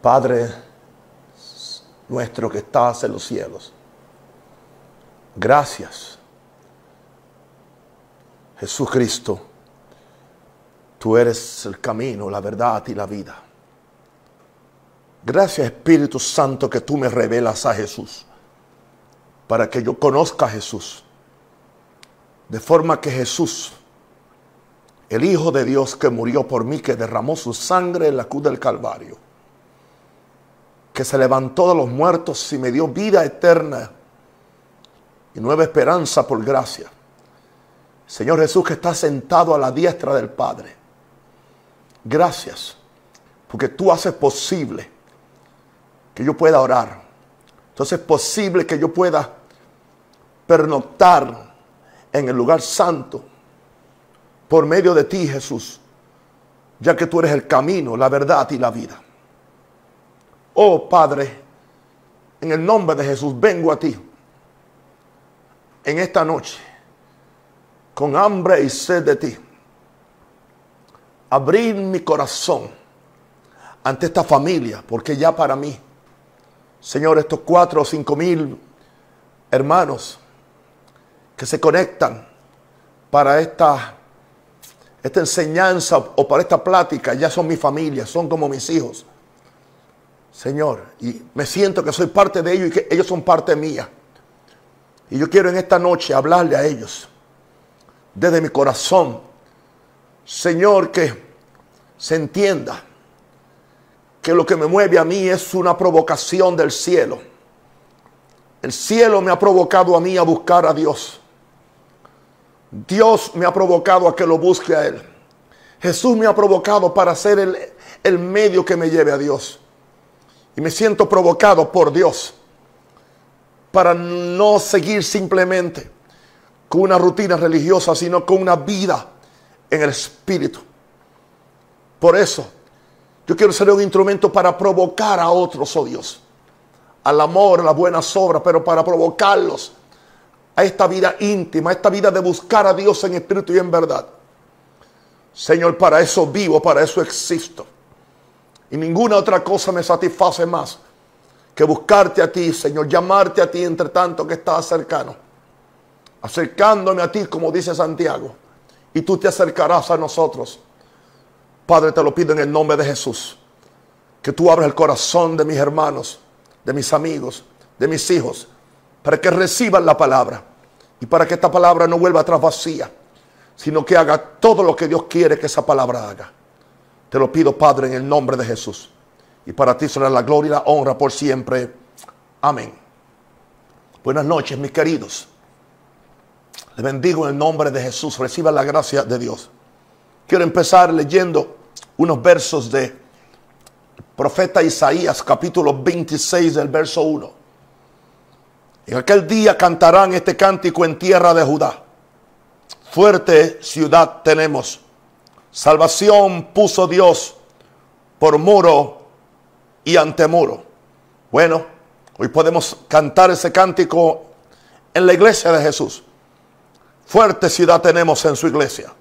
Padre nuestro que estás en los cielos, gracias, Jesucristo, tú eres el camino, la verdad y la vida. Gracias Espíritu Santo que tú me revelas a Jesús, para que yo conozca a Jesús, de forma que Jesús, el Hijo de Dios que murió por mí, que derramó su sangre en la cruz del Calvario, que se levantó de los muertos y me dio vida eterna y nueva esperanza por gracia. Señor Jesús que está sentado a la diestra del Padre. Gracias, porque tú haces posible que yo pueda orar. Entonces es posible que yo pueda pernoctar en el lugar santo por medio de ti, Jesús, ya que tú eres el camino, la verdad y la vida. Oh Padre, en el nombre de Jesús vengo a ti en esta noche con hambre y sed de ti. Abrir mi corazón ante esta familia, porque ya para mí, Señor, estos cuatro o cinco mil hermanos que se conectan para esta, esta enseñanza o para esta plática, ya son mi familia, son como mis hijos. Señor, y me siento que soy parte de ellos y que ellos son parte mía. Y yo quiero en esta noche hablarle a ellos desde mi corazón. Señor, que se entienda que lo que me mueve a mí es una provocación del cielo. El cielo me ha provocado a mí a buscar a Dios. Dios me ha provocado a que lo busque a Él. Jesús me ha provocado para ser el, el medio que me lleve a Dios. Y me siento provocado por Dios para no seguir simplemente con una rutina religiosa, sino con una vida en el Espíritu. Por eso, yo quiero ser un instrumento para provocar a otros, oh Dios, al amor, a las buenas obras, pero para provocarlos a esta vida íntima, a esta vida de buscar a Dios en espíritu y en verdad. Señor, para eso vivo, para eso existo. Y ninguna otra cosa me satisface más que buscarte a ti, Señor, llamarte a ti entre tanto que estás cercano. Acercándome a ti, como dice Santiago. Y tú te acercarás a nosotros. Padre, te lo pido en el nombre de Jesús. Que tú abras el corazón de mis hermanos, de mis amigos, de mis hijos, para que reciban la palabra. Y para que esta palabra no vuelva atrás vacía, sino que haga todo lo que Dios quiere que esa palabra haga. Te lo pido, Padre, en el nombre de Jesús. Y para ti será la gloria y la honra por siempre. Amén. Buenas noches, mis queridos. Les bendigo en el nombre de Jesús. Reciban la gracia de Dios. Quiero empezar leyendo unos versos de profeta Isaías, capítulo 26, del verso 1. En aquel día cantarán este cántico en tierra de Judá. Fuerte ciudad tenemos Salvación puso Dios por muro y antemuro. Bueno, hoy podemos cantar ese cántico en la iglesia de Jesús. Fuerte ciudad tenemos en su iglesia.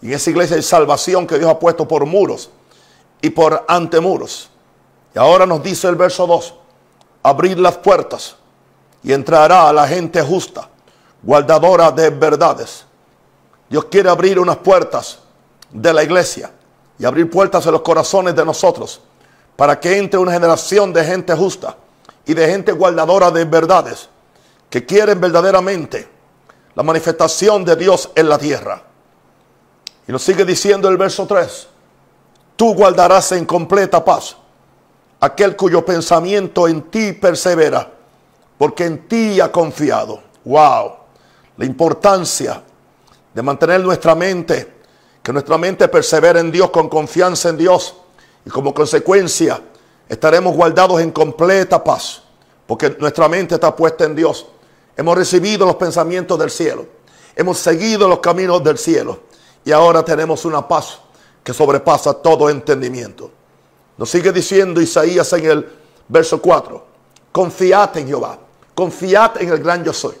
Y en esa iglesia hay salvación que Dios ha puesto por muros y por antemuros. Y ahora nos dice el verso 2, abrir las puertas y entrará la gente justa, guardadora de verdades. Dios quiere abrir unas puertas de la iglesia y abrir puertas en los corazones de nosotros para que entre una generación de gente justa y de gente guardadora de verdades que quieren verdaderamente la manifestación de Dios en la tierra. Y nos sigue diciendo el verso 3, tú guardarás en completa paz aquel cuyo pensamiento en ti persevera, porque en ti ha confiado. Wow, la importancia de mantener nuestra mente que nuestra mente persevere en Dios con confianza en Dios. Y como consecuencia estaremos guardados en completa paz. Porque nuestra mente está puesta en Dios. Hemos recibido los pensamientos del cielo. Hemos seguido los caminos del cielo. Y ahora tenemos una paz que sobrepasa todo entendimiento. Nos sigue diciendo Isaías en el verso 4. Confiad en Jehová. Confiad en el gran yo soy.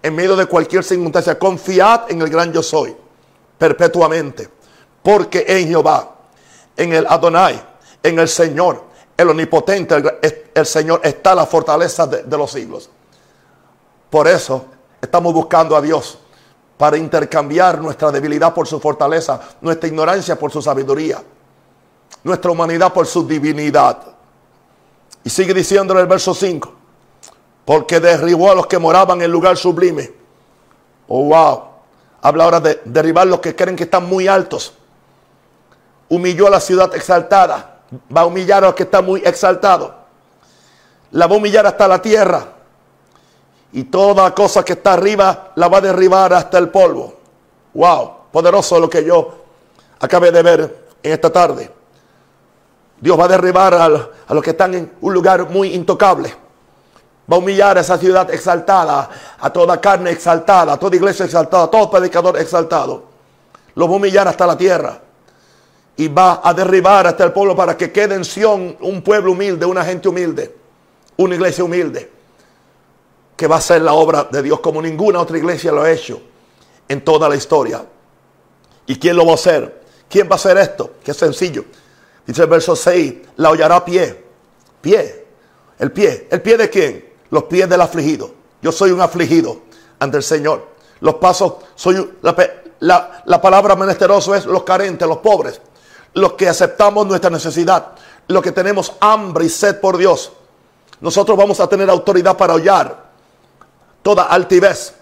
En medio de cualquier circunstancia, confiad en el gran yo soy perpetuamente. Porque en Jehová, en el Adonai, en el Señor, el omnipotente, el, Señor, está la fortaleza de, de los siglos. Por eso estamos buscando a Dios para intercambiar nuestra debilidad por su fortaleza, nuestra ignorancia por su sabiduría, nuestra humanidad por su divinidad. Y sigue diciendo en el verso 5, porque derribó a los que moraban en lugar sublime. Oh, wow. Habla ahora de derribar los que creen que están muy altos. Humilló a la ciudad exaltada. Va a humillar a los que están muy exaltados. La va a humillar hasta la tierra. Y toda cosa que está arriba la va a derribar hasta el polvo. Wow. Poderoso lo que yo acabé de ver en esta tarde. Dios va a derribar a, los que están en un lugar muy intocable. Va a humillar a esa ciudad exaltada, a toda carne exaltada, a toda iglesia exaltada, a todo predicador exaltado. Lo va a humillar hasta la tierra. Y va a derribar hasta el pueblo para que quede en Sion un pueblo humilde, una gente humilde, una iglesia humilde. Que va a ser la obra de Dios como ninguna otra iglesia lo ha hecho en toda la historia. ¿Y quién lo va a hacer? ¿Quién va a hacer esto? Qué sencillo Dice el verso 6, la hollará pie. Pie. El pie. ¿El pie de quién? Los pies del afligido. Yo soy un afligido ante el Señor. Los pasos, soy la, la palabra menesteroso es los carentes, los pobres. Los que aceptamos nuestra necesidad. Los que tenemos hambre y sed por Dios. Nosotros vamos a tener autoridad para hollar toda altivez.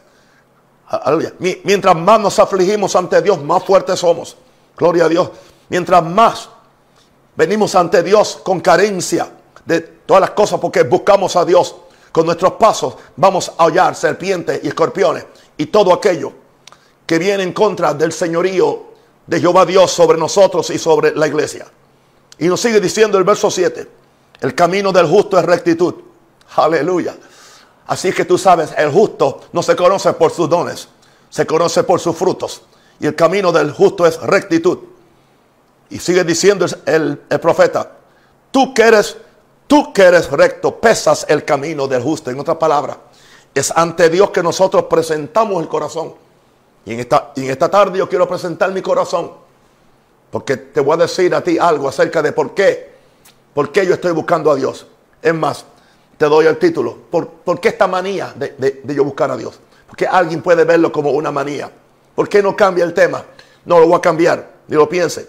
Mientras más nos afligimos ante Dios, más fuertes somos. Gloria a Dios. Mientras más Venimos ante Dios con carencia de todas las cosas porque buscamos a Dios. Con nuestros pasos vamos a hollar serpientes y escorpiones y todo aquello que viene en contra del señorío de Jehová Dios sobre nosotros y sobre la iglesia. Y nos sigue diciendo el verso 7, el camino del justo es rectitud. Aleluya. Así que tú sabes, el justo no se conoce por sus dones, se conoce por sus frutos. Y el camino del justo es rectitud. Y sigue diciendo el, profeta, tú que eres, tú que eres recto, pesas el camino del justo. En otras palabras, es ante Dios que nosotros presentamos el corazón. Y en esta, en esta tarde yo quiero presentar mi corazón. Porque te voy a decir a ti algo acerca de por qué. Por qué yo estoy buscando a Dios. Es más, te doy el título. ¿Por, qué esta manía de, de, yo buscar a Dios? Porque alguien puede verlo como una manía. ¿Por qué no cambia el tema? No lo voy a cambiar, ni lo piense.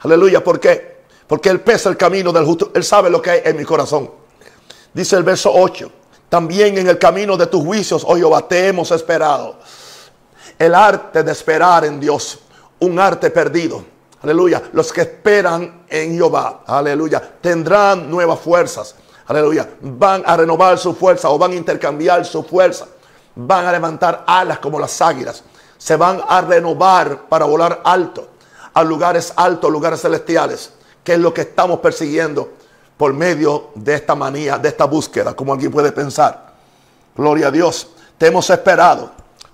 Aleluya, ¿por qué? Porque Él pesa el camino del justo. Él sabe lo que hay en mi corazón. Dice el verso 8. También en el camino de tus juicios, oh Jehová, te hemos esperado. El arte de esperar en Dios. Un arte perdido. Aleluya. Los que esperan en Jehová. Aleluya. Tendrán nuevas fuerzas. Aleluya. Van a renovar su fuerza o van a intercambiar su fuerza. Van a levantar alas como las águilas. Se van a renovar para volar alto a lugares altos, lugares celestiales, que es lo que estamos persiguiendo por medio de esta manía, de esta búsqueda, como alguien puede pensar. Gloria a Dios, te hemos esperado.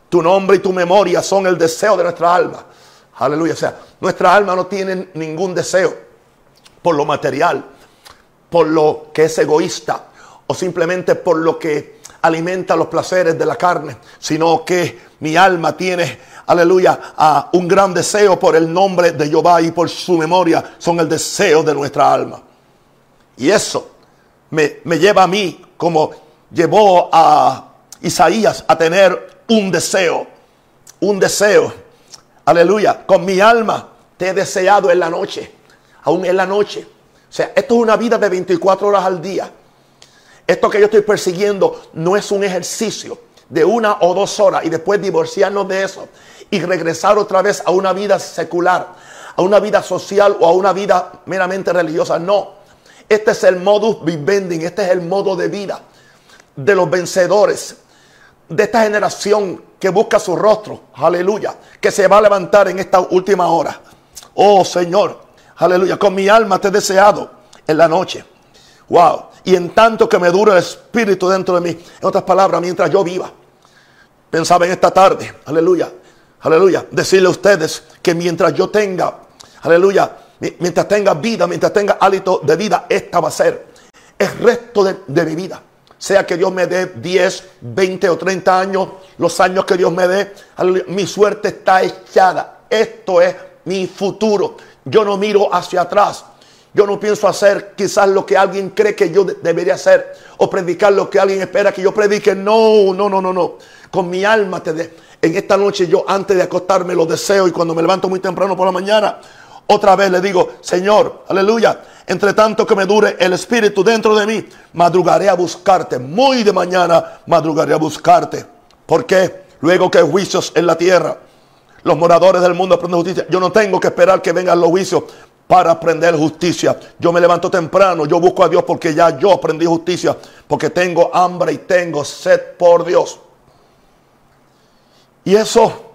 Tu nombre y tu memoria son el deseo de nuestra alma. Aleluya. O sea, nuestra alma no tiene ningún deseo por lo material, por lo que es egoísta o simplemente por lo que alimenta los placeres de la carne, sino que mi alma tiene aleluya, a un gran deseo por el nombre de Jehová y por su memoria son el deseo de nuestra alma. Y eso me, me lleva a mí como llevó a Isaías a tener un deseo, un deseo, aleluya, con mi alma te he deseado en la noche, aún en la noche. O sea, esto es una vida de 24 horas al día. Esto que yo estoy persiguiendo no es un ejercicio de una o dos horas y después divorciarnos de eso y regresar otra vez a una vida secular, a una vida social o a una vida meramente religiosa. No, este es el modus vivendi, este es el modo de vida de los vencedores, de esta generación que busca su rostro, aleluya, que se va a levantar en esta última hora. Oh Señor, aleluya, con mi alma te he deseado en la noche. Wow, y en tanto que me dura el espíritu dentro de mí, en otras palabras, mientras yo viva, pensaba en esta tarde, aleluya, aleluya, decirle a ustedes que mientras yo tenga, aleluya, mientras tenga vida, mientras tenga hálito de vida, esta va a ser el resto de, mi vida. Sea que Dios me dé 10, 20 o 30 años, los años que Dios me dé, mi suerte está echada. Esto es mi futuro. Yo no miro hacia atrás. Yo no pienso hacer quizás lo que alguien cree que yo debería hacer o predicar lo que alguien espera que yo predique. No, no, no, no, no. Con mi alma te de, en esta noche yo antes de acostarme lo deseo y cuando me levanto muy temprano por la mañana, otra vez le digo, Señor, aleluya, entre tanto que me dure el Espíritu dentro de mí, madrugaré a buscarte. Muy de mañana madrugaré a buscarte. ¿Por qué? Luego que hay juicios en la tierra, los moradores del mundo aprenden justicia. Yo no tengo que esperar que vengan los juicios para aprender justicia. Yo me levanto temprano, yo busco a Dios porque ya yo aprendí justicia, porque tengo hambre y tengo sed por Dios. Y eso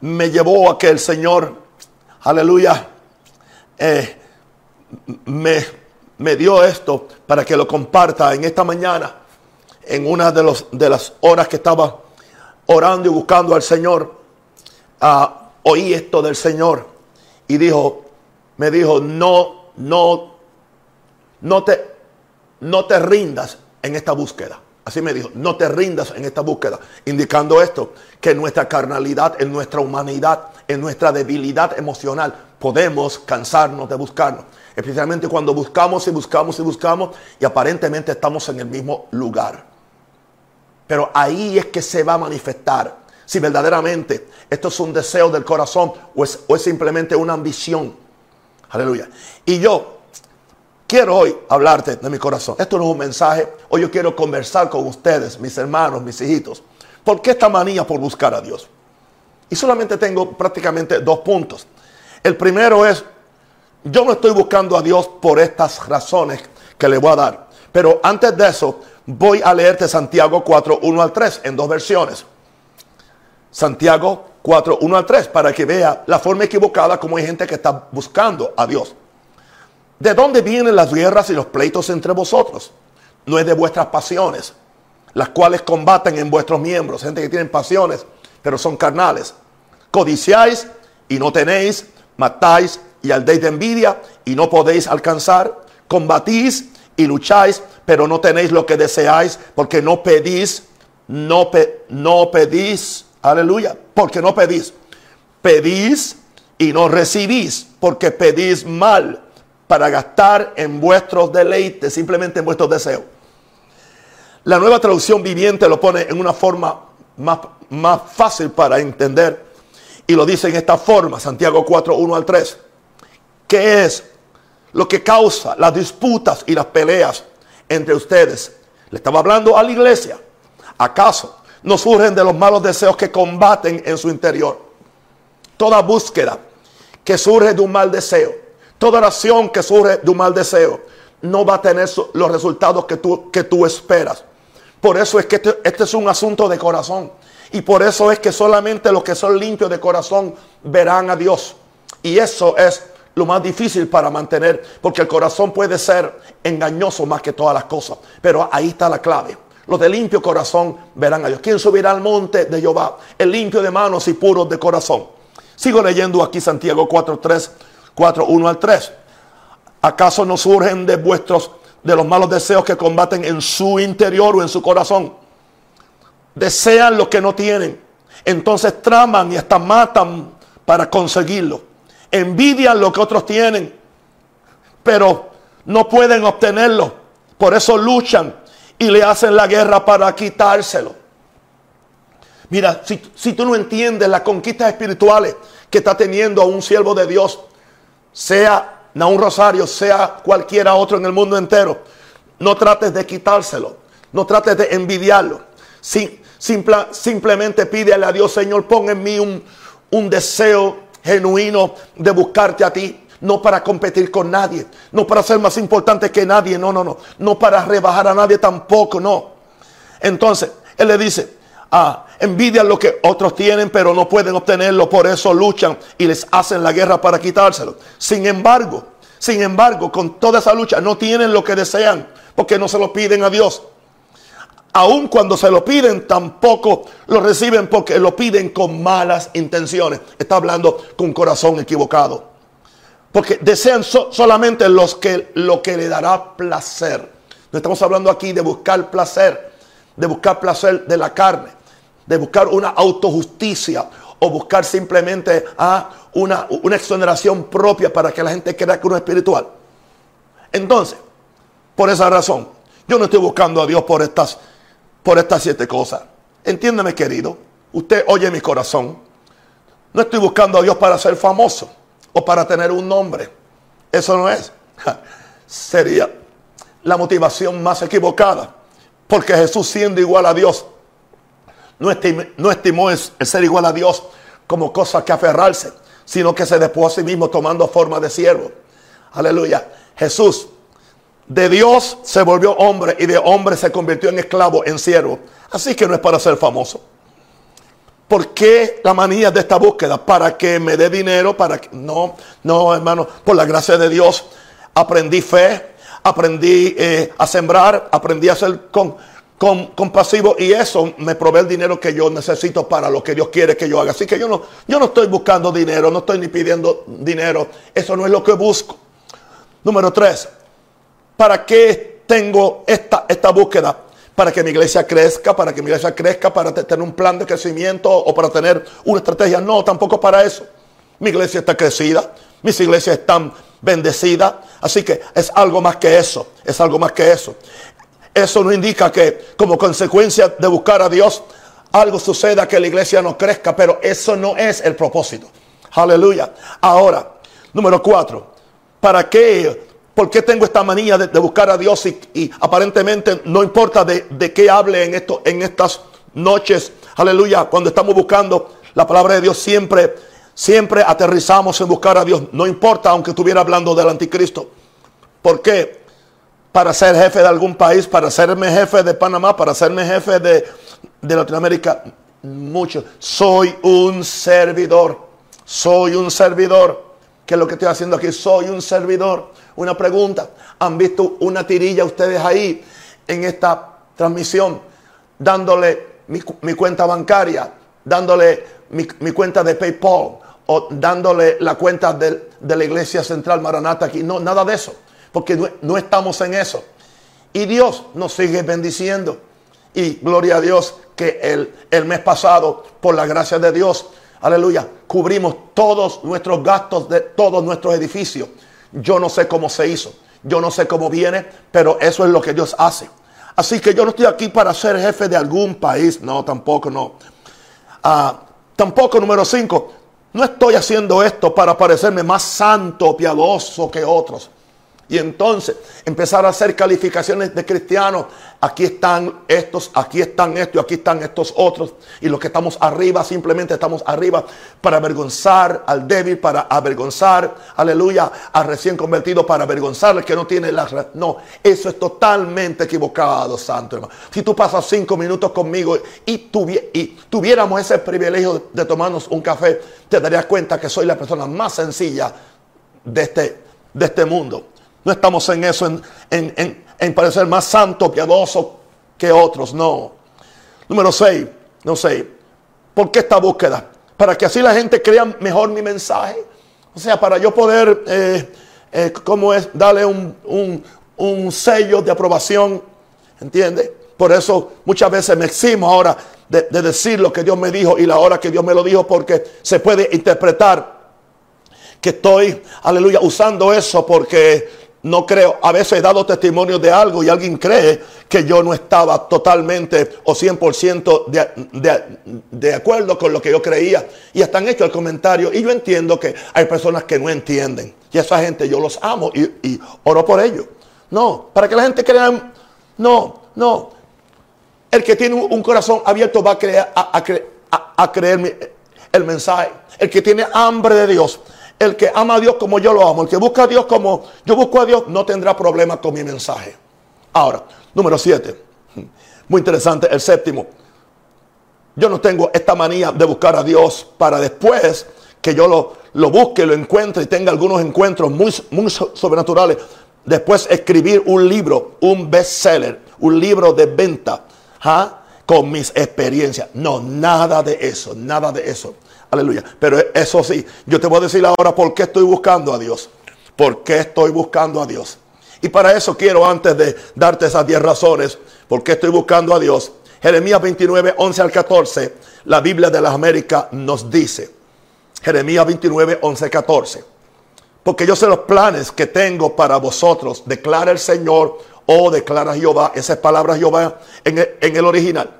me llevó a que el Señor, aleluya, eh, me, me, dio esto para que lo comparta en esta mañana, en una de, los, de las horas que estaba orando y buscando al Señor. Oí esto del Señor y dijo, me dijo, no, no, no te, no te rindas en esta búsqueda. Así me dijo, no te rindas en esta búsqueda, indicando esto, que en nuestra carnalidad, en nuestra humanidad, en nuestra debilidad emocional, podemos cansarnos de buscarnos. Especialmente cuando buscamos y buscamos y buscamos y aparentemente estamos en el mismo lugar. Pero ahí es que se va a manifestar si verdaderamente esto es un deseo del corazón o es, o es simplemente una ambición. Aleluya. Y yo quiero hoy hablarte de mi corazón. Esto no es un mensaje. Hoy yo quiero conversar con ustedes, mis hermanos, mis hijitos. ¿Por qué esta manía por buscar a Dios? Y solamente tengo prácticamente dos puntos. El primero es, yo no estoy buscando a Dios por estas razones que le voy a dar. Pero antes de eso, voy a leerte Santiago 4, 1 al 3 en dos versiones. Santiago 4, 1 al 3, para que vea la forma equivocada como hay gente que está buscando a Dios. ¿De dónde vienen las guerras y los pleitos entre vosotros? No es de vuestras pasiones, las cuales combaten en vuestros miembros. Gente que tiene pasiones, pero son carnales. Codiciáis y no tenéis, matáis y aldéis de envidia y no podéis alcanzar. Combatís y lucháis, pero no tenéis lo que deseáis, porque no pedís, no, no pedís, aleluya, porque no pedís. Pedís y no recibís, porque pedís mal para gastar en vuestros deleites, simplemente en vuestros deseos. La nueva traducción viviente lo pone en una forma más, más fácil para entender y lo dice en esta forma, Santiago 4, 1 al 3. ¿Qué es lo que causa las disputas y las peleas entre ustedes? Le estaba hablando a la iglesia. ¿Acaso no surgen de los malos deseos que combaten en su interior? Toda búsqueda que surge de un mal deseo Toda oración que surge de un mal deseo no va a tener los resultados que tú, que tú esperas. Por eso es que este, este, es un asunto de corazón. Y por eso es que solamente los que son limpios de corazón verán a Dios. Y eso es lo más difícil para mantener, porque el corazón puede ser engañoso más que todas las cosas. Pero ahí está la clave. Los de limpio corazón verán a Dios. ¿Quién subirá al monte de Jehová? El limpio de manos y puros de corazón. Sigo leyendo aquí Santiago 4.3 4, 1 al 3. ¿Acaso no surgen de vuestros, de los malos deseos que combaten en su interior o en su corazón? Desean lo que no tienen. Entonces traman y hasta matan para conseguirlo. Envidian lo que otros tienen, pero no pueden obtenerlo. Por eso luchan y le hacen la guerra para quitárselo. Mira, si, si tú no entiendes las conquistas espirituales que está teniendo un siervo de Dios, sea un Rosario, sea cualquiera otro en el mundo entero, no trates de quitárselo, no trates de envidiarlo. simplemente pídele a Dios, Señor, pon en mí un, un deseo genuino de buscarte a ti. No para competir con nadie, no para ser más importante que nadie, no, no, no, no para rebajar a nadie tampoco, no. Entonces, Él le dice, ah, envidian lo que otros tienen, pero no pueden obtenerlo, por eso luchan y les hacen la guerra para quitárselo. Sin embargo, sin embargo, con toda esa lucha no tienen lo que desean, porque no se lo piden a Dios. Aun cuando se lo piden, tampoco lo reciben porque lo piden con malas intenciones. Está hablando con corazón equivocado. Porque desean solamente los que, lo que le dará placer. No estamos hablando aquí de buscar placer, de buscar placer de la carne de buscar una autojusticia o buscar simplemente a una, una exoneración propia para que la gente crea que uno es espiritual. Entonces, por esa razón, yo no estoy buscando a Dios por estas, por estas siete cosas. Entiéndeme, querido. Usted oye mi corazón. No estoy buscando a Dios para ser famoso o para tener un nombre. Eso no es. Sería la motivación más equivocada. Porque Jesús siendo igual a Dios, no estimó, el ser igual a Dios como cosa que aferrarse, sino que se despojó a sí mismo tomando forma de siervo. Aleluya. Jesús de Dios se volvió hombre y de hombre se convirtió en esclavo, en siervo. Así que no es para ser famoso. ¿Por qué la manía de esta búsqueda? Para que me dé dinero, para que... No, no, hermano, por la gracia de Dios aprendí fe, aprendí eh, a sembrar, aprendí a ser con, con, compasivo y eso me provee el dinero que yo necesito para lo que Dios quiere que yo haga. Así que yo no, yo no estoy buscando dinero, no estoy ni pidiendo dinero. Eso no es lo que busco. Número tres, ¿para qué tengo esta, esta búsqueda? Para que mi iglesia crezca, para que mi iglesia crezca, para tener un plan de crecimiento o para tener una estrategia. No, tampoco para eso. Mi iglesia está crecida, mis iglesias están bendecidas. Así que es algo más que eso, es algo más que eso. Eso no indica que como consecuencia de buscar a Dios, algo suceda que la iglesia no crezca, pero eso no es el propósito. Aleluya. Ahora, número cuatro, ¿para qué? ¿Por qué tengo esta manía de, buscar a Dios y, aparentemente no importa de, de qué hable en, esto, en estas noches? Aleluya. Cuando estamos buscando la palabra de Dios siempre, siempre aterrizamos en buscar a Dios. No importa aunque estuviera hablando del anticristo. ¿Por qué? Para ser jefe de algún país, para serme jefe de Panamá, para serme jefe de, Latinoamérica. Mucho. Soy un servidor. Soy un servidor. ¿Qué es lo que estoy haciendo aquí? Soy un servidor. Una pregunta. ¿Han visto una tirilla ustedes ahí en esta transmisión? Dándole mi, cuenta bancaria, dándole mi, cuenta de PayPal o dándole la cuenta de, de la iglesia central Maranata aquí. No, nada de eso porque no, estamos en eso. Y Dios nos sigue bendiciendo. Y gloria a Dios que el, el mes pasado, por la gracia de Dios, aleluya, cubrimos todos nuestros gastos de todos nuestros edificios. Yo no sé cómo se hizo, yo no sé cómo viene, pero eso es lo que Dios hace. Así que yo no estoy aquí para ser jefe de algún país, no, tampoco no. Ah, tampoco número cinco, no estoy haciendo esto para parecerme más santo, piadoso que otros. Y entonces empezar a hacer calificaciones de cristianos. Aquí están estos, aquí están estos aquí están estos otros. Y los que estamos arriba, simplemente estamos arriba para avergonzar al débil, para avergonzar, aleluya, al recién convertido, para avergonzar al que no tiene la... No, eso es totalmente equivocado, santo hermano. Si tú pasas cinco minutos conmigo y, tuviéramos ese privilegio de tomarnos un café, te darías cuenta que soy la persona más sencilla de este, de este mundo. No estamos en eso, en, parecer más santo, piadoso que otros, no. Número 6, no sé. ¿Por qué esta búsqueda? Para que así la gente crea mejor mi mensaje. O sea, para yo poder, eh, eh, ¿cómo es? Darle un, sello de aprobación. ¿Entiende? Por eso muchas veces me eximo ahora de, de, decir lo que Dios me dijo y la hora que Dios me lo dijo porque se puede interpretar que estoy, aleluya, usando eso porque no creo, a veces he dado testimonio de algo y alguien cree que yo no estaba totalmente o 100% de, de, acuerdo con lo que yo creía. Y han hecho el comentario. Y yo entiendo que hay personas que no entienden. Y esa gente yo los amo y, oro por ellos. No, para que la gente crea, no, no. El que tiene un corazón abierto va a, creer, a creer el mensaje. El que tiene hambre de Dios el que ama a Dios como yo lo amo, el que busca a Dios como yo busco a Dios, no tendrá problema con mi mensaje. Ahora, número siete. Muy interesante, el séptimo. Yo no tengo esta manía de buscar a Dios para después que yo lo, lo busque, lo encuentre y tenga algunos encuentros muy, muy sobrenaturales. Después escribir un libro, un bestseller, un libro de venta ¿ah? con mis experiencias. No, nada de eso, nada de eso. Aleluya. Pero eso sí, yo te voy a decir ahora por qué estoy buscando a Dios. ¿Por qué estoy buscando a Dios? Y para eso quiero, antes de darte esas 10 razones, por qué estoy buscando a Dios, Jeremías 29, 11 al 14, la Biblia de las Américas nos dice, Jeremías 29, 11, 14, porque yo sé los planes que tengo para vosotros, declara el Señor o declara Jehová, esas palabras Jehová en el, en el original,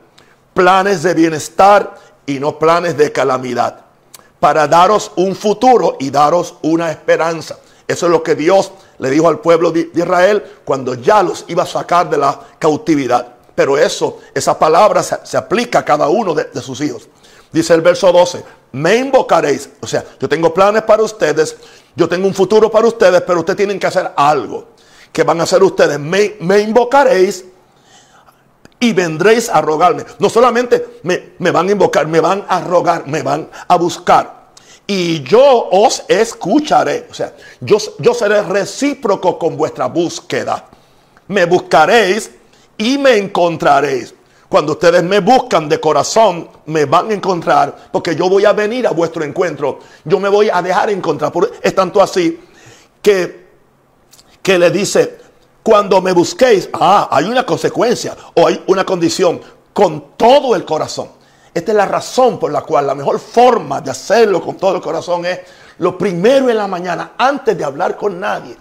planes de bienestar y no planes de calamidad, para daros un futuro y daros una esperanza. Eso es lo que Dios le dijo al pueblo de Israel cuando ya los iba a sacar de la cautividad. Pero eso, esa palabra se, aplica a cada uno de, sus hijos. Dice el verso 12, me invocaréis. O sea, yo tengo planes para ustedes, yo tengo un futuro para ustedes, pero ustedes tienen que hacer algo. que van a hacer ustedes? Me invocaréis y vendréis a rogarme. No solamente me, me, van a invocar, me van a rogar, me van a buscar y yo os escucharé. O sea, yo, yo seré recíproco con vuestra búsqueda. Me buscaréis y me encontraréis. Cuando ustedes me buscan de corazón, me van a encontrar, porque yo voy a venir a vuestro encuentro. Yo me voy a dejar encontrar. Es tanto así que, que le dice, cuando me busquéis, ah, hay una consecuencia o hay una condición con todo el corazón. Esta es la razón por la cual la mejor forma de hacerlo con todo el corazón es lo primero en la mañana, antes de hablar con nadie,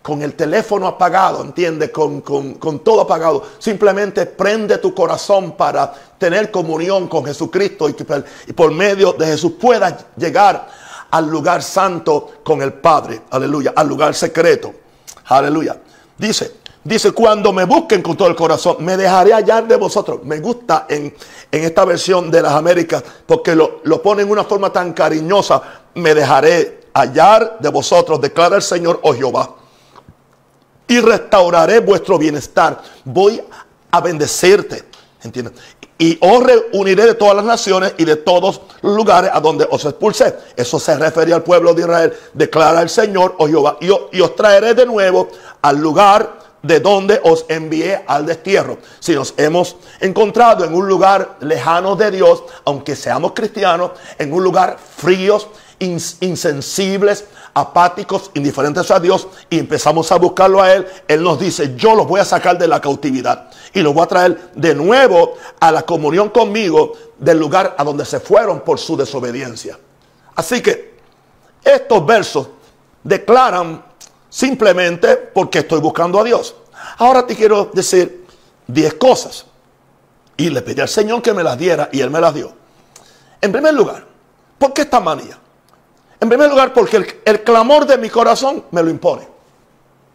con el teléfono apagado, ¿entiendes? Con, todo apagado. Simplemente prende tu corazón para tener comunión con Jesucristo y, y por medio de Jesús puedas llegar al lugar santo con el Padre. Aleluya. Al lugar secreto. Aleluya. Dice, Dice, cuando me busquen con todo el corazón, me dejaré hallar de vosotros. Me gusta en, esta versión de las Américas porque lo, lo pone en una forma tan cariñosa. Me dejaré hallar de vosotros, declara el Señor, oh Jehová. Y restauraré vuestro bienestar. Voy a bendecirte. ¿Entiendes? Y os reuniré de todas las naciones y de todos los lugares a donde os expulsé. Eso se refería al pueblo de Israel. Declara el Señor, oh Jehová. Y, y os traeré de nuevo al lugar de donde os envié al destierro. Si nos hemos encontrado en un lugar lejano de Dios, aunque seamos cristianos, en un lugar fríos, insensibles, apáticos, indiferentes a Dios, y empezamos a buscarlo a Él, Él nos dice, yo los voy a sacar de la cautividad y los voy a traer de nuevo a la comunión conmigo del lugar a donde se fueron por su desobediencia. Así que estos versos declaran simplemente porque estoy buscando a Dios. Ahora te quiero decir 10 cosas. Y le pedí al Señor que me las diera y Él me las dio. En primer lugar, ¿por qué esta manía? En primer lugar, porque el, el clamor de mi corazón me lo impone.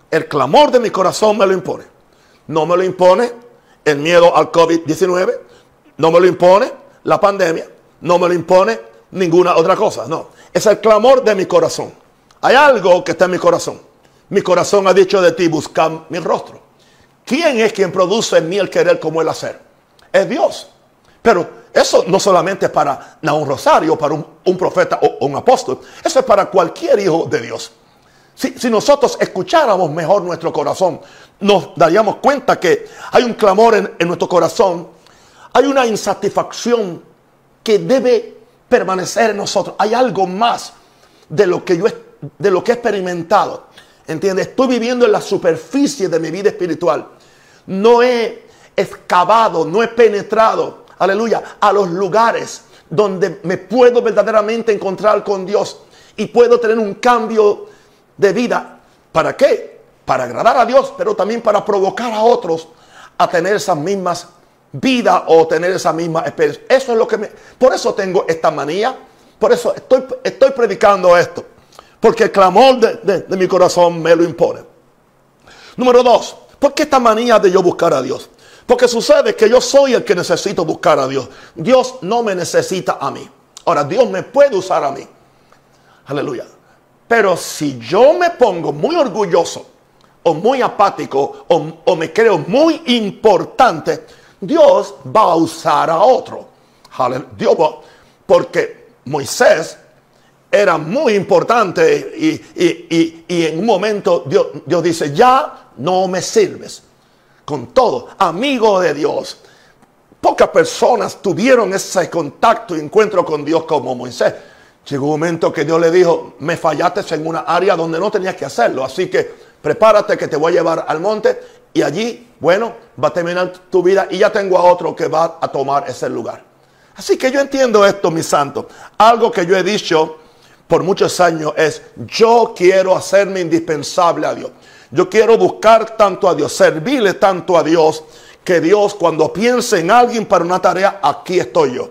El clamor de mi corazón me lo impone. No me lo impone el miedo al COVID-19. No me lo impone la pandemia. No me lo impone ninguna otra cosa. No. Es el clamor de mi corazón. Hay algo que está en mi corazón. Mi corazón ha dicho de ti, busca mi rostro. ¿Quién es quien produce en mí el querer como el hacer? Es Dios. Pero eso no solamente es para un rosario, para un, profeta o, un apóstol. Eso es para cualquier hijo de Dios. Si, nosotros escucháramos mejor nuestro corazón, nos daríamos cuenta que hay un clamor en, nuestro corazón. Hay una insatisfacción que debe permanecer en nosotros. Hay algo más de lo que yo de lo que he experimentado. ¿Entiendes? Estoy viviendo en la superficie de mi vida espiritual. No he excavado, no he penetrado, aleluya, a los lugares donde me puedo verdaderamente encontrar con Dios y puedo tener un cambio de vida. ¿Para qué? Para agradar a Dios, pero también para provocar a otros a tener esas mismas vidas o tener esa misma experiencia. Eso es lo que me... Por eso tengo esta manía, por eso estoy, estoy predicando esto. Porque el clamor de, mi corazón me lo impone. Número dos, ¿por qué esta manía de yo buscar a Dios? Porque sucede que yo soy el que necesito buscar a Dios. Dios no me necesita a mí. Ahora, Dios me puede usar a mí. Aleluya. Pero si yo me pongo muy orgulloso o muy apático o, me creo muy importante, Dios va a usar a otro. Porque Moisés era muy importante y, en un momento Dios, Dios, dice, ya no me sirves. Con todo, amigo de Dios. Pocas personas tuvieron ese contacto y encuentro con Dios como Moisés. Llegó un momento que Dios le dijo, me fallaste en una área donde no tenías que hacerlo, así que prepárate que te voy a llevar al monte y allí, bueno, va a terminar tu vida y ya tengo a otro que va a tomar ese lugar. Así que yo entiendo esto, mis santos. Algo que yo he dicho por muchos años es, yo quiero hacerme indispensable a Dios. Yo quiero buscar tanto a Dios, servirle tanto a Dios, que Dios cuando piense en alguien para una tarea, aquí estoy yo.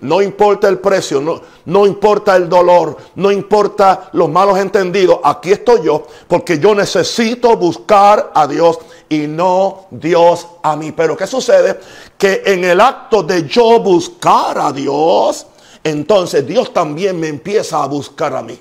No importa el precio, no, no importa el dolor, no importa los malos entendidos. Aquí estoy yo porque yo necesito buscar a Dios y no Dios a mí. Pero ¿qué sucede? Que en el acto de yo buscar a Dios, entonces Dios también me empieza a buscar a mí.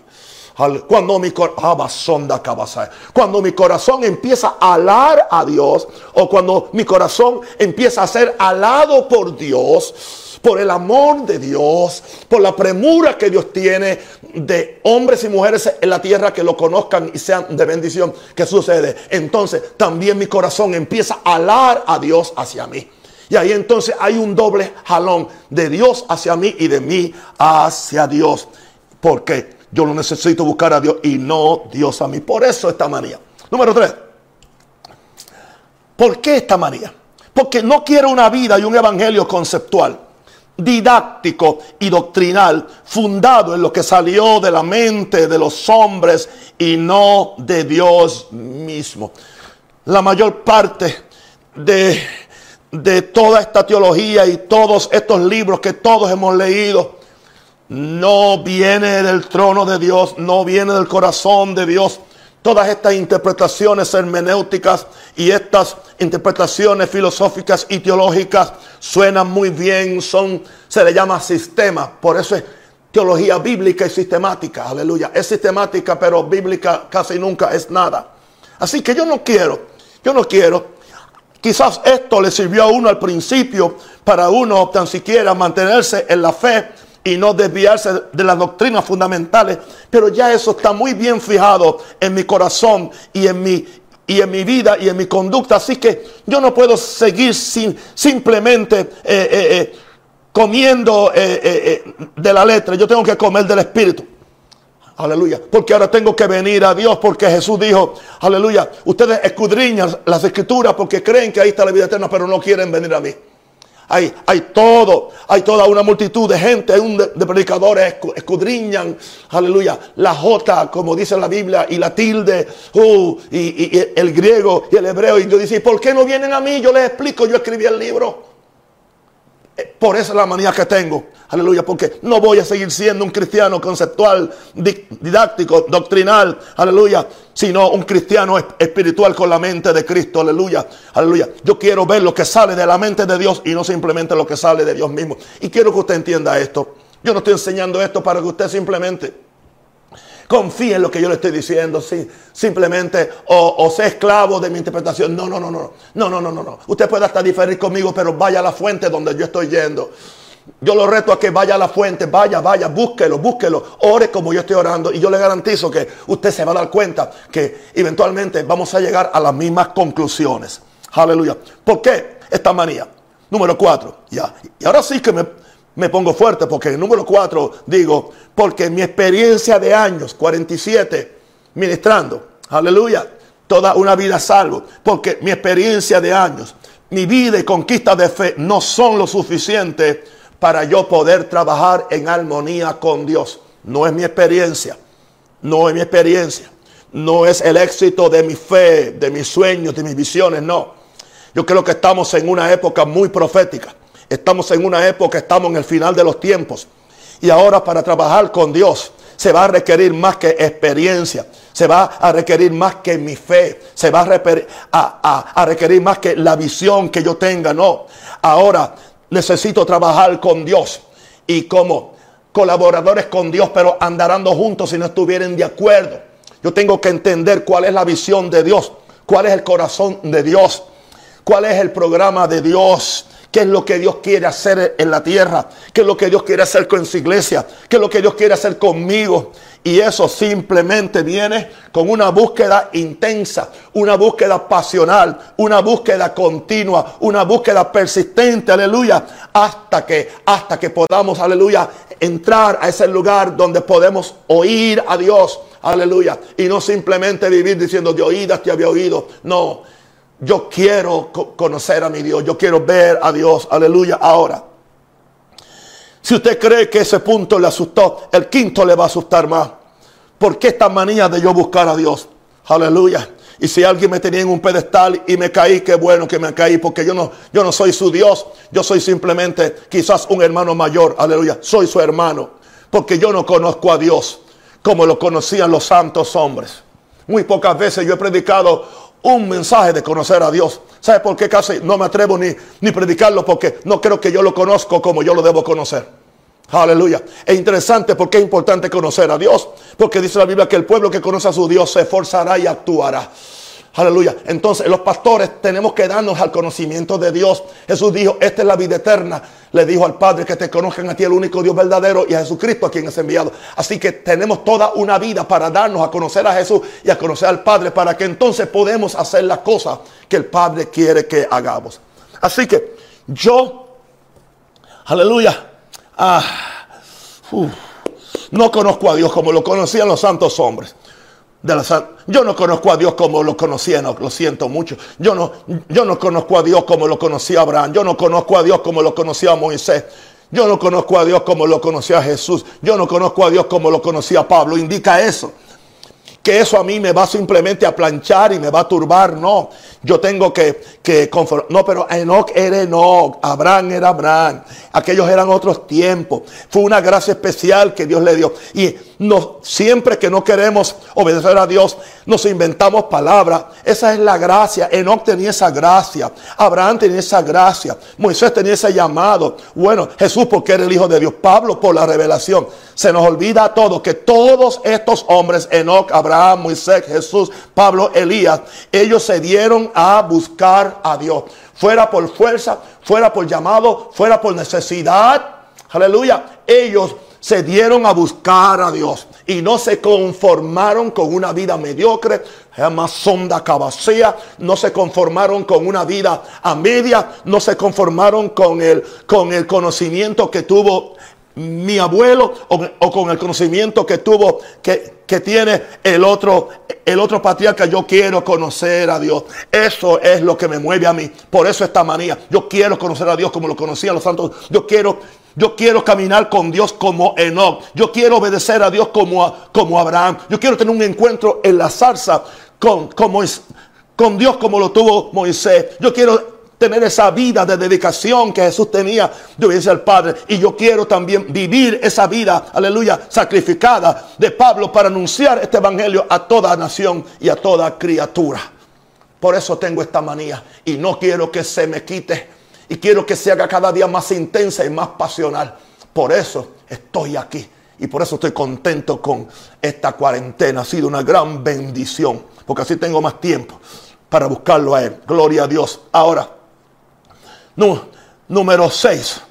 Cuando mi, cuando mi corazón empieza a alar a Dios o cuando mi corazón empieza a ser alado por Dios, por el amor de Dios, por la premura que Dios tiene de hombres y mujeres en la tierra que lo conozcan y sean de bendición. ¿Qué sucede? Entonces también mi corazón empieza a alar a Dios hacia mí. Y ahí entonces hay un doble jalón de Dios hacia mí y de mí hacia Dios. Porque yo lo necesito buscar a Dios y no Dios a mí. Por eso esta manía. Número tres. ¿Por qué esta manía? Porque no quiero una vida y un evangelio conceptual didáctico y doctrinal, fundado en lo que salió de la mente de los hombres y no de Dios mismo. La mayor parte de, de toda esta teología y todos estos libros que todos hemos leído, no viene del trono de Dios, no viene del corazón de Dios, Todas estas interpretaciones hermenéuticas y estas interpretaciones filosóficas y teológicas suenan muy bien, son, se le llama sistema, por eso es teología bíblica y sistemática, aleluya. Es sistemática, pero bíblica casi nunca es nada. Así que yo no quiero, yo no quiero. Quizás esto le sirvió a uno al principio para uno tan siquiera mantenerse en la fe y no desviarse de las doctrinas fundamentales. Pero ya eso está muy bien fijado en mi corazón y en mi, y en mi vida y en mi conducta. Así que yo no puedo seguir sin, simplemente eh, eh, eh, comiendo de la letra. Yo tengo que comer del Espíritu. Aleluya. Porque ahora tengo que venir a Dios porque Jesús dijo, aleluya, ustedes escudriñan las escrituras porque creen que ahí está la vida eterna, pero no quieren venir a mí. Hay, hay todo, hay toda una multitud de gente, un de, predicadores escudriñan, aleluya, la J, como dice la Biblia, y la tilde, uh, y, el griego y el hebreo. Y yo dice, ¿por qué no vienen a mí? Yo les explico, yo escribí el libro. Por esa es la manía que tengo. Aleluya, porque no voy a seguir siendo un cristiano conceptual, didáctico, doctrinal. Aleluya, sino un cristiano espiritual con la mente de Cristo. Aleluya, aleluya. Yo quiero ver lo que sale de la mente de Dios y no simplemente lo que sale de Dios mismo. Y quiero que usted entienda esto. Yo no estoy enseñando esto para que usted simplemente confíe en lo que yo le estoy diciendo, sí, simplemente o, sea esclavo de mi interpretación. No, no, no, no, no, no, no, no, no. Usted puede hasta diferir conmigo, pero vaya a la fuente donde yo estoy yendo. Yo lo reto a que vaya a la fuente, vaya, vaya, búsquelo, búsquelo, ore como yo estoy orando y yo le garantizo que usted se va a dar cuenta que eventualmente vamos a llegar a las mismas conclusiones. Aleluya. ¿Por qué esta manía? Número cuatro, ya. Y ahora sí que me, me pongo fuerte porque el número cuatro digo, porque mi experiencia de años, 47, ministrando, aleluya, toda una vida salvo, porque mi experiencia de años, mi vida y conquista de fe no son lo suficiente para yo poder trabajar en armonía con Dios. No es mi experiencia, no es mi experiencia, no es el éxito de mi fe, de mis sueños, de mis visiones, no. Yo creo que estamos en una época muy profética. Estamos en una época, estamos en el final de los tiempos. Y ahora para trabajar con Dios se va a requerir más que experiencia. Se va a requerir más que mi fe. Se va a, requerir más que la visión que yo tenga. No. Ahora necesito trabajar con Dios. Y como colaboradores con Dios, pero andarando juntos si no estuvieran de acuerdo. Yo tengo que entender cuál es la visión de Dios. Cuál es el corazón de Dios. Cuál es el programa de Dios qué es lo que Dios quiere hacer en la tierra, qué es lo que Dios quiere hacer con su iglesia, qué es lo que Dios quiere hacer conmigo. Y eso simplemente viene con una búsqueda intensa, una búsqueda pasional, una búsqueda continua, una búsqueda persistente, aleluya, hasta que, hasta que podamos, aleluya, entrar a ese lugar donde podemos oír a Dios, aleluya, y no simplemente vivir diciendo de oídas te había oído, no yo quiero conocer a mi Dios, yo quiero ver a Dios, aleluya. Ahora, si usted cree que ese punto le asustó, el quinto le va a asustar más. ¿Por qué esta manía de yo buscar a Dios? Aleluya. Y si alguien me tenía en un pedestal y me caí, qué bueno que me caí, porque yo no, yo no soy su Dios, yo soy simplemente quizás un hermano mayor, aleluya, soy su hermano, porque yo no conozco a Dios como lo conocían los santos hombres. Muy pocas veces yo he predicado un mensaje de conocer a Dios. ¿Sabe por qué casi no me atrevo ni, ni predicarlo? Porque no creo que yo lo conozco como yo lo debo conocer. Aleluya. Es interesante porque es importante conocer a Dios. Porque dice la Biblia que el pueblo que conoce a su Dios se esforzará y actuará. Aleluya. Entonces los pastores tenemos que darnos al conocimiento de Dios. Jesús dijo, esta es la vida eterna. Le dijo al Padre que te conozcan a ti el único Dios verdadero y a Jesucristo a quien es enviado. Así que tenemos toda una vida para darnos a conocer a Jesús y a conocer al Padre para que entonces podemos hacer las cosas que el Padre quiere que hagamos. Así que yo, aleluya, Ah, no conozco a Dios como lo conocían los santos hombres. Yo no conozco a Dios como lo conocían, lo siento mucho. Yo no, yo no conozco a Dios como lo conocía Abraham. Yo no conozco a Dios como lo conocía Moisés. Yo no conozco a Dios como lo conocía Jesús. Yo no conozco a Dios como lo conocía Pablo. Indica eso que eso a mí me va simplemente a planchar y me va a turbar. No, yo tengo que, que No, pero Enoch era Enoch, Abraham era Abraham. Aquellos eran otros tiempos. Fue una gracia especial que Dios le dio. Y no, siempre que no queremos obedecer a Dios, nos inventamos palabras. Esa es la gracia. Enoch tenía esa gracia. Abraham tenía esa gracia. Moisés tenía ese llamado. Bueno, Jesús porque era el Hijo de Dios. Pablo por la revelación. Se nos olvida a todos que todos estos hombres, Enoch, Abraham, Moisés, Jesús, Pablo, Elías, ellos se dieron a buscar a Dios. Fuera por fuerza, fuera por llamado, fuera por necesidad. Aleluya. Ellos se dieron a buscar a Dios y no se conformaron con una vida mediocre, más sonda cabacea, no se conformaron con una vida a media, no se conformaron con el, con el conocimiento que tuvo mi abuelo o, con el conocimiento que tuvo, que, que, tiene el otro, el otro patriarca. Yo quiero conocer a Dios. Eso es lo que me mueve a mí. Por eso esta manía. Yo quiero conocer a Dios como lo conocían los santos. Yo quiero, yo quiero caminar con Dios como Enoch. Yo quiero obedecer a Dios como, como Abraham. Yo quiero tener un encuentro en la zarza con, con Dios como lo tuvo Moisés. Yo quiero tener esa vida de dedicación que Jesús tenía de obediencia al Padre. Y yo quiero también vivir esa vida, aleluya, sacrificada de Pablo para anunciar este evangelio a toda nación y a toda criatura. Por eso tengo esta manía y no quiero que se me quite y quiero que se haga cada día más intensa y más pasional. Por eso estoy aquí y por eso estoy contento con esta cuarentena. Ha sido una gran bendición porque así tengo más tiempo para buscarlo a Él. Gloria a Dios. Ahora, número 6.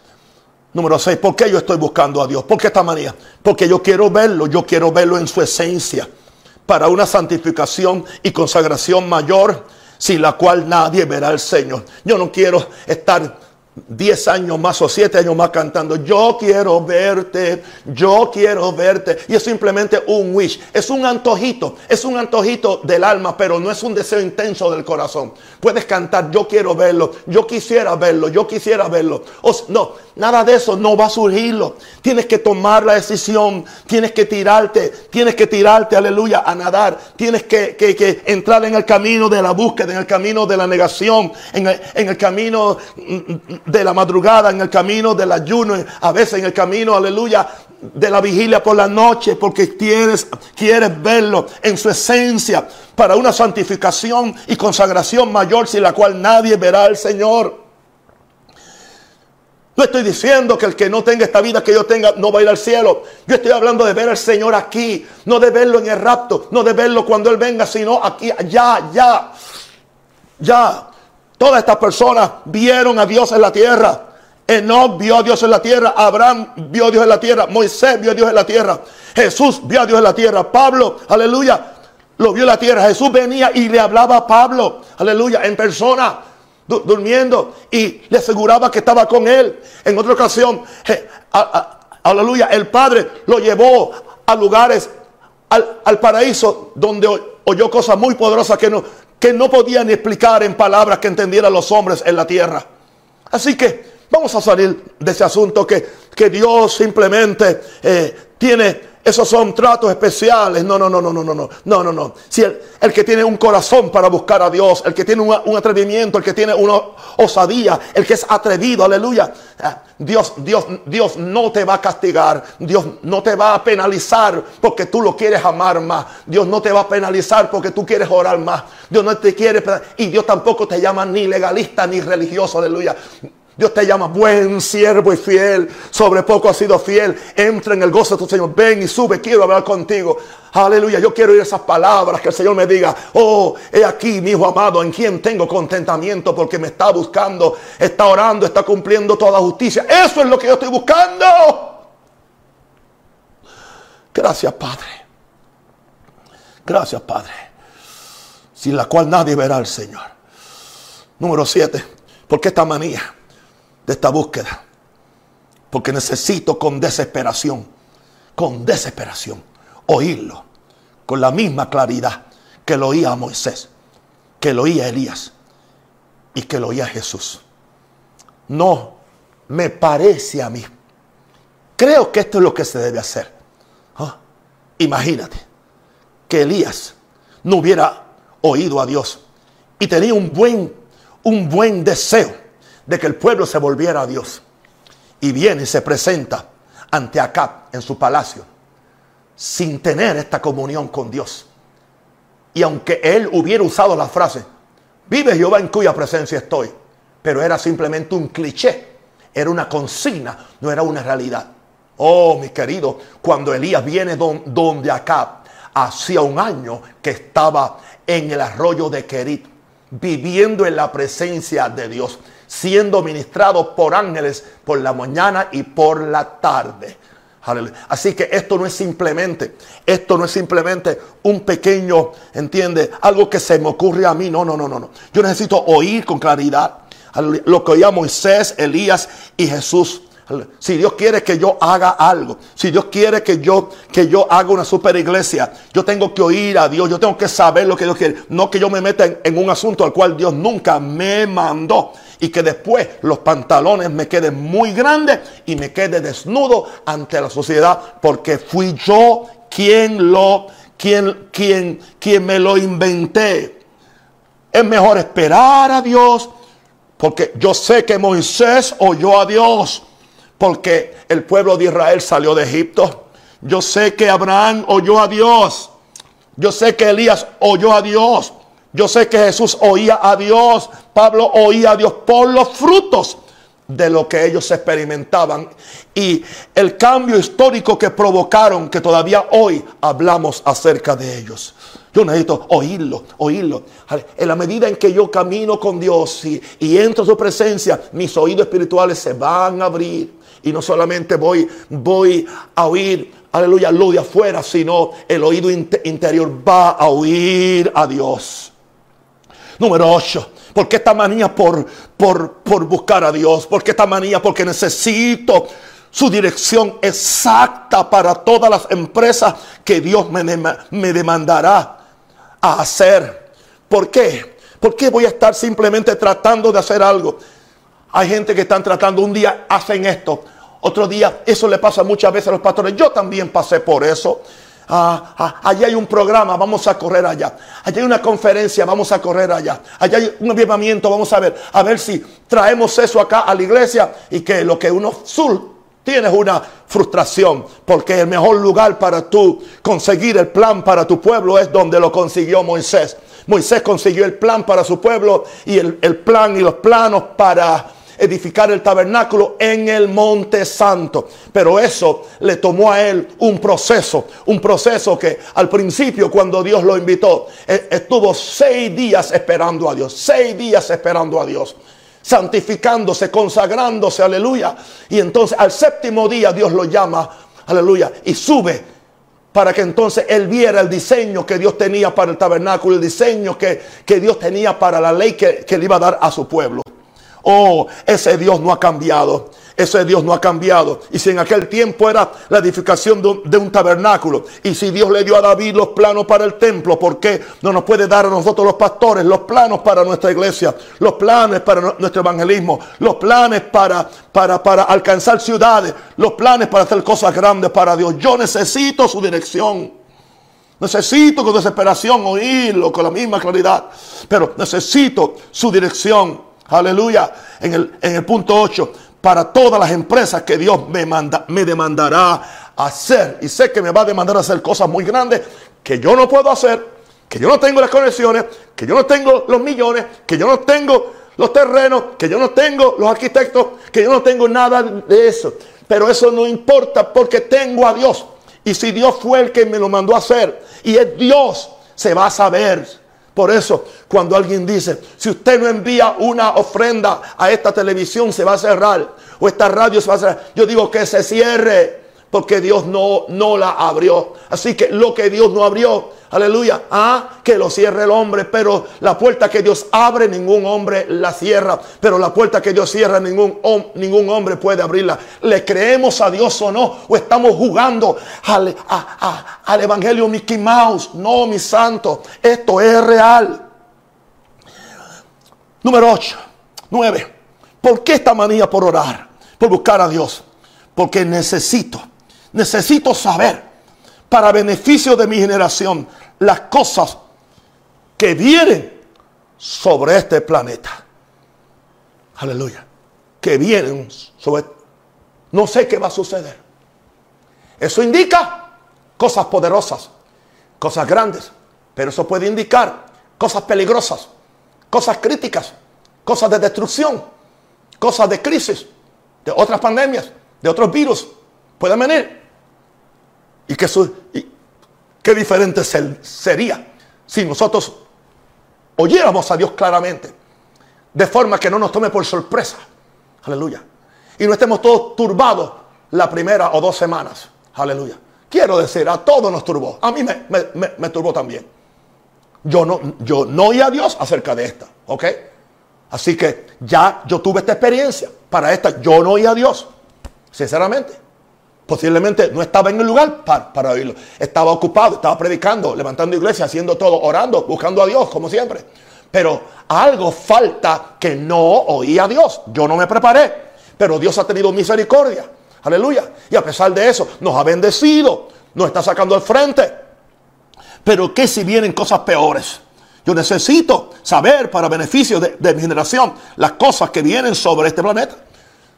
Número 6. ¿Por qué yo estoy buscando a Dios? ¿Por qué esta manía? Porque yo quiero verlo, yo quiero verlo en su esencia. Para una santificación y consagración mayor, sin la cual nadie verá al Señor. Yo no quiero estar 10 años más o 7 años más cantando, yo quiero verte, yo quiero verte. Y es simplemente un wish, es un antojito, es un antojito del alma, pero no es un deseo intenso del corazón. Puedes cantar, yo quiero verlo, yo quisiera verlo, yo quisiera verlo. O, no, nada de eso no va a surgirlo. Tienes que tomar la decisión, tienes que tirarte, tienes que tirarte, aleluya, a nadar. Tienes que, que, entrar en el camino de la búsqueda, en el camino de la negación, en el, camino de la madrugada, en el camino del ayuno, a veces en el camino, aleluya, de la vigilia por la noche, porque quieres, quieres verlo en su esencia para una santificación y consagración mayor sin la cual nadie verá al Señor. No estoy diciendo que el que no tenga esta vida que yo tenga no va a ir al cielo. Yo estoy hablando de ver al Señor aquí, no de verlo en el rapto, no de verlo cuando Él venga, sino aquí, ya, ya, ya. Todas estas personas vieron a Dios en la tierra. Enoch vio a Dios en la tierra. Abraham vio a Dios en la tierra. Moisés vio a Dios en la tierra. Jesús vio a Dios en la tierra. Pablo, aleluya, lo vio en la tierra. Jesús venía y le hablaba a Pablo, aleluya, en persona, durmiendo. Y le aseguraba que estaba con él. En otra ocasión, aleluya, el Padre lo llevó a lugares, al, al paraíso, donde oyó cosas muy poderosas que no, que no podían explicar en palabras que entendieran los hombres en la tierra. Así que vamos a salir de ese asunto que, que Dios simplemente eh, tiene esos son tratos especiales. No, no, no, no, no, no, no, no, no, no. Si el, que tiene un corazón para buscar a Dios, el que tiene un, atrevimiento, el que tiene una osadía, el que es atrevido, aleluya. Ah, Dios, Dios, Dios no te va a castigar. Dios no te va a penalizar porque tú lo quieres amar más. Dios no te va a penalizar porque tú quieres orar más. Dios no te quiere y Dios tampoco te llama ni legalista ni religioso, aleluya. Dios te llama buen siervo y fiel. Sobre poco has sido fiel. Entra en el gozo de tu Señor. Ven y sube. Quiero hablar contigo. Aleluya. Yo quiero oír esas palabras. Que el Señor me diga. Oh, he aquí, mi hijo amado, en quien tengo contentamiento. Porque me está buscando. Está orando. Está cumpliendo toda justicia. Eso es lo que yo estoy buscando. Gracias, Padre. Gracias, Padre. Sin la cual nadie verá al Señor. Número 7. ¿Por qué esta manía? De esta búsqueda. Porque necesito con desesperación, con desesperación, oírlo con la misma claridad que lo oía Moisés, que lo oía Elías y que lo oía Jesús. No me parece a mí. Creo que esto es lo que se debe hacer. Ah, imagínate que Elías no hubiera oído a Dios y tenía un buen, un buen deseo de que el pueblo se volviera a Dios. Y viene y se presenta ante Acab en su palacio sin tener esta comunión con Dios. Y aunque él hubiera usado la frase, vive Jehová en cuya presencia estoy, pero era simplemente un cliché, era una consigna, no era una realidad. Oh, mi querido, cuando Elías viene donde Acab, hacía un año que estaba en el arroyo de Kerit, viviendo en la presencia de Dios siendo ministrado por ángeles por la mañana y por la tarde. Así que esto no es simplemente, esto no es simplemente un pequeño, entiende, algo que se me ocurre a mí. No, no, no, no, no. Yo necesito oír con claridad lo que oía Moisés, Elías y Jesús. Si Dios quiere que yo haga algo, si Dios quiere que yo, que yo haga una super iglesia, yo tengo que oír a Dios, yo tengo que saber lo que Dios quiere. No que yo me meta en un asunto al cual Dios nunca me mandó y que después los pantalones me queden muy grandes y me quede desnudo ante la sociedad porque fui yo quien lo quien quien quien me lo inventé. Es mejor esperar a Dios porque yo sé que Moisés oyó a Dios porque el pueblo de Israel salió de Egipto. Yo sé que Abraham oyó a Dios. Yo sé que Elías oyó a Dios. Yo sé que Jesús oía a Dios, Pablo oía a Dios por los frutos de lo que ellos experimentaban y el cambio histórico que provocaron, que todavía hoy hablamos acerca de ellos. Yo necesito oírlo, oírlo. En la medida en que yo camino con Dios y, entro a su presencia, mis oídos espirituales se van a abrir. Y no solamente voy, voy a oír, aleluya, lo de afuera, sino el oído interior va a oír a Dios. Número 8. ¿Por qué esta manía por, por, buscar a Dios? ¿Por qué esta manía? Porque necesito su dirección exacta para todas las empresas que Dios me, me demandará a hacer. ¿Por qué? ¿Por qué voy a estar simplemente tratando de hacer algo? Hay gente que están tratando, un día hacen esto, otro día, eso le pasa muchas veces a los pastores. Yo también pasé por eso. Ah, ah, allí hay un programa, vamos a correr allá. Allí hay una conferencia, vamos a correr allá. Allí hay un avivamiento, vamos a ver. A ver si traemos eso acá a la iglesia y que lo que uno sur tienes una frustración. Porque el mejor lugar para tú conseguir el plan para tu pueblo es donde lo consiguió Moisés. Moisés consiguió el plan para su pueblo y el, el plan y los planos para edificar el tabernáculo en el monte santo. Pero eso le tomó a él un proceso, un proceso que al principio cuando Dios lo invitó, e, estuvo seis días esperando a Dios, seis días esperando a Dios santificándose, consagrándose, aleluya. Y entonces al séptimo día Dios lo llama, aleluya, y sube para que entonces él viera el diseño que Dios tenía para el tabernáculo, el diseño que, que Dios tenía para la ley que, que le iba a dar a su pueblo. Oh, ese Dios no ha cambiado. Ese Dios no ha cambiado. Y si en aquel tiempo era la edificación de un, tabernáculo, y si Dios le dio a David los planos para el templo, ¿por qué no nos puede dar a nosotros los pastores los planos para nuestra iglesia, los planes para nuestro evangelismo, los planes para, para, para alcanzar ciudades, los planes para hacer cosas grandes para Dios? Yo necesito su dirección. Necesito con desesperación oírlo con la misma claridad, pero necesito su dirección. Aleluya. En el, en el punto 8, para todas las empresas que Dios me, manda, me demandará hacer. Y sé que me va a demandar hacer cosas muy grandes que yo no puedo hacer, que yo no tengo las conexiones, que yo no tengo los millones, que yo no tengo los terrenos, que yo no tengo los arquitectos, que yo no tengo nada de eso. Pero eso no importa porque tengo a Dios. Y si Dios fue el que me lo mandó a hacer y es Dios, se va a saber. Por eso, cuando alguien dice, si usted no envía una ofrenda a esta televisión, se va a cerrar. O esta radio se va a cerrar. Yo digo que se cierre porque Dios no, no la abrió. Así que lo que Dios no abrió, aleluya, ah, que lo cierre el hombre, pero la puerta que Dios abre, ningún hombre la cierra, pero la puerta que Dios cierra, ningún, ningún hombre puede abrirla. ¿Le creemos a Dios o no? ¿O estamos jugando al, al Evangelio Mickey Mouse? No, mi santo, esto es real. Número 8, 9. ¿Por qué esta manía por orar? Por buscar a Dios. Porque necesito necesito saber para beneficio de mi generación las cosas que vienen sobre este planeta. Aleluya. Que vienen sobre... No sé qué va a suceder. Eso indica cosas poderosas, cosas grandes, pero eso puede indicar cosas peligrosas, cosas críticas, cosas de destrucción, cosas de crisis, de otras pandemias, de otros virus. Pueden venir. Y qué, qué diferente sería si nosotros oyéramos a Dios claramente, de forma que no nos tome por sorpresa. Aleluya. Y no estemos todos turbados la primera o dos semanas. Aleluya. Quiero decir, a todos nos turbó. A mí me, me, turbó también. Yo no, yo no oí a Dios acerca de esta. ¿Ok? Así que ya yo tuve esta experiencia. Para esta yo no oí a Dios. Sinceramente. Posiblemente no estaba en el lugar para, oírlo. Estaba ocupado, estaba predicando, levantando iglesia, haciendo todo, orando, buscando a Dios, como siempre. Pero algo falta que no oí a Dios. Yo no me preparé, pero Dios ha tenido misericordia. Aleluya. Y a pesar de eso, nos ha bendecido, nos está sacando al frente. Pero ¿qué si vienen cosas peores? Yo necesito saber para beneficio de, de mi generación las cosas que vienen sobre este planeta.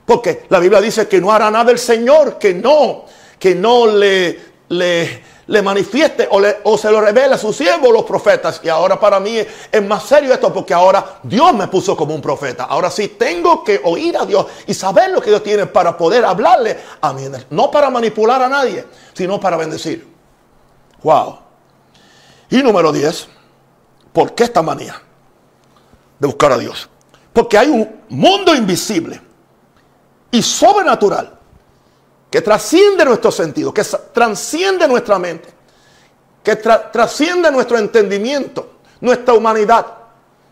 Porque la Biblia dice que no hará nada el Señor, que no, que no le, le, manifieste o, se lo revele a sus siervos los profetas. Y ahora para mí es más serio esto porque ahora Dios me puso como un profeta. Ahora sí tengo que oír a Dios y saber lo que Dios tiene para poder hablarle a mí. No para manipular a nadie, sino para bendecir. Wow. Y número 10. ¿Por qué esta manía de buscar a Dios? Porque hay un mundo invisible y sobrenatural que trasciende nuestro sentido, que transciende nuestra mente, que trasciende nuestro entendimiento, nuestra humanidad,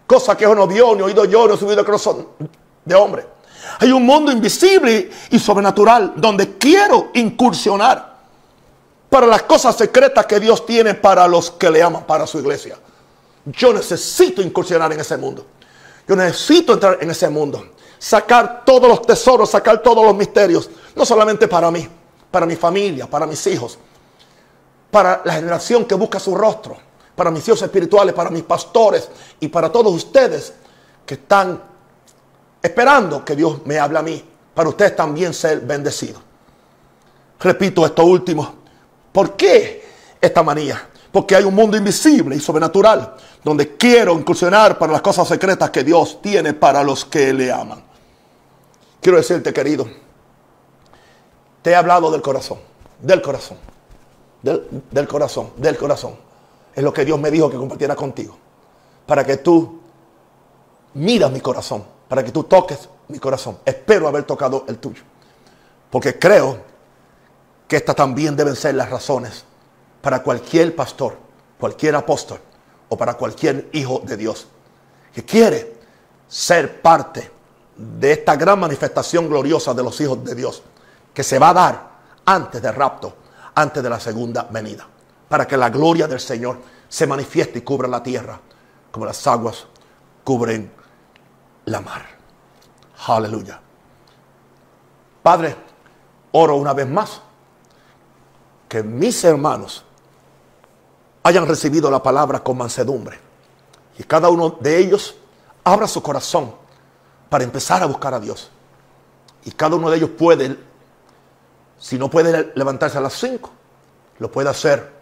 cosa que yo no vio, ni oído yo, no subido corazón de hombre. Hay un mundo invisible y sobrenatural donde quiero incursionar para las cosas secretas que Dios tiene para los que le aman, para su iglesia. Yo necesito incursionar en ese mundo. Yo necesito entrar en ese mundo sacar todos los tesoros, sacar todos los misterios, no solamente para mí, para mi familia, para mis hijos, para la generación que busca su rostro, para mis hijos espirituales, para mis pastores y para todos ustedes que están esperando que Dios me hable a mí, para ustedes también ser bendecidos. Repito esto último. ¿Por qué esta manía? Porque hay un mundo invisible y sobrenatural donde quiero incursionar para las cosas secretas que Dios tiene para los que le aman. Quiero decirte, querido, te he hablado del corazón, del corazón, del, corazón, del corazón. Es lo que Dios me dijo que compartiera contigo. Para que tú miras mi corazón, para que tú toques mi corazón. Espero haber tocado el tuyo. Porque creo que estas también deben ser las razones para cualquier pastor, cualquier apóstol o para cualquier hijo de Dios que quiere ser parte de esta gran manifestación gloriosa de los hijos de Dios que se va a dar antes del rapto, antes de la segunda venida, para que la gloria del Señor se manifieste y cubra la tierra como las aguas cubren la mar. Aleluya. Padre, oro una vez más que mis hermanos hayan recibido la palabra con mansedumbre y cada uno de ellos abra su corazón para empezar a buscar a Dios. Y cada uno de ellos puede, si no puede levantarse a las 5, lo puede hacer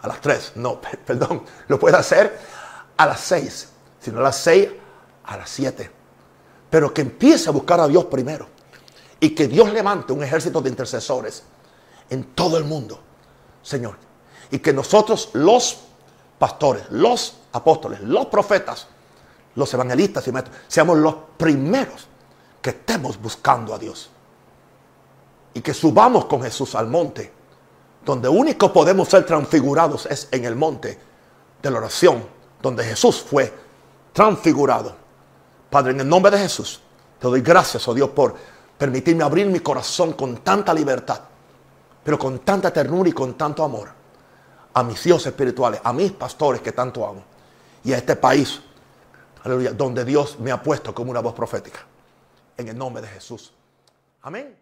a las 3, no, perdón, lo puede hacer a las 6, si no a las 6, a las 7. Pero que empiece a buscar a Dios primero y que Dios levante un ejército de intercesores en todo el mundo, Señor. Y que nosotros, los pastores, los apóstoles, los profetas, los evangelistas y maestros, seamos los primeros que estemos buscando a Dios. Y que subamos con Jesús al monte, donde único podemos ser transfigurados es en el monte de la oración, donde Jesús fue transfigurado. Padre, en el nombre de Jesús, te doy gracias, oh Dios, por permitirme abrir mi corazón con tanta libertad, pero con tanta ternura y con tanto amor a mis hijos espirituales, a mis pastores que tanto amo y a este país, donde Dios me ha puesto como una voz profética. En el nombre de Jesús. Amén.